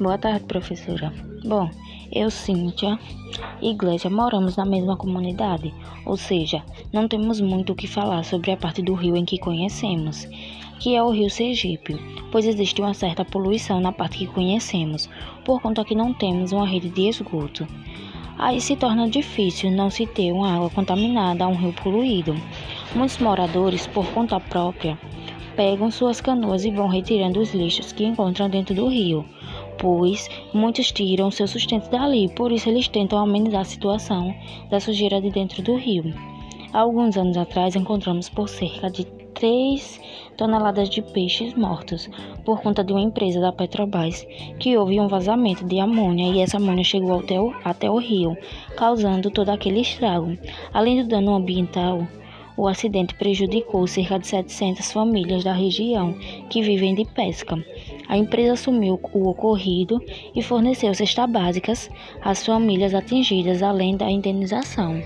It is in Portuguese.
Boa tarde, professora. Bom, eu, Cíntia e Glécia moramos na mesma comunidade, ou seja, não temos muito o que falar sobre a parte do rio em que conhecemos, que é o rio Sergipe, pois existe uma certa poluição na parte que conhecemos, por conta que não temos uma rede de esgoto. Aí se torna difícil não se ter uma água contaminada a um rio poluído. Muitos moradores, por conta própria, pegam suas canoas e vão retirando os lixos que encontram dentro do rio, pois muitos tiram seu sustento dali, por isso eles tentam amenizar a situação da sujeira de dentro do rio. Há alguns anos atrás encontramos por cerca de 3 toneladas de peixes mortos por conta de uma empresa da Petrobras que houve um vazamento de amônia e essa amônia chegou até o, até o rio, causando todo aquele estrago. Além do dano ambiental, o acidente prejudicou cerca de 700 famílias da região que vivem de pesca. A empresa assumiu o ocorrido e forneceu cestas básicas às famílias atingidas, além da indenização.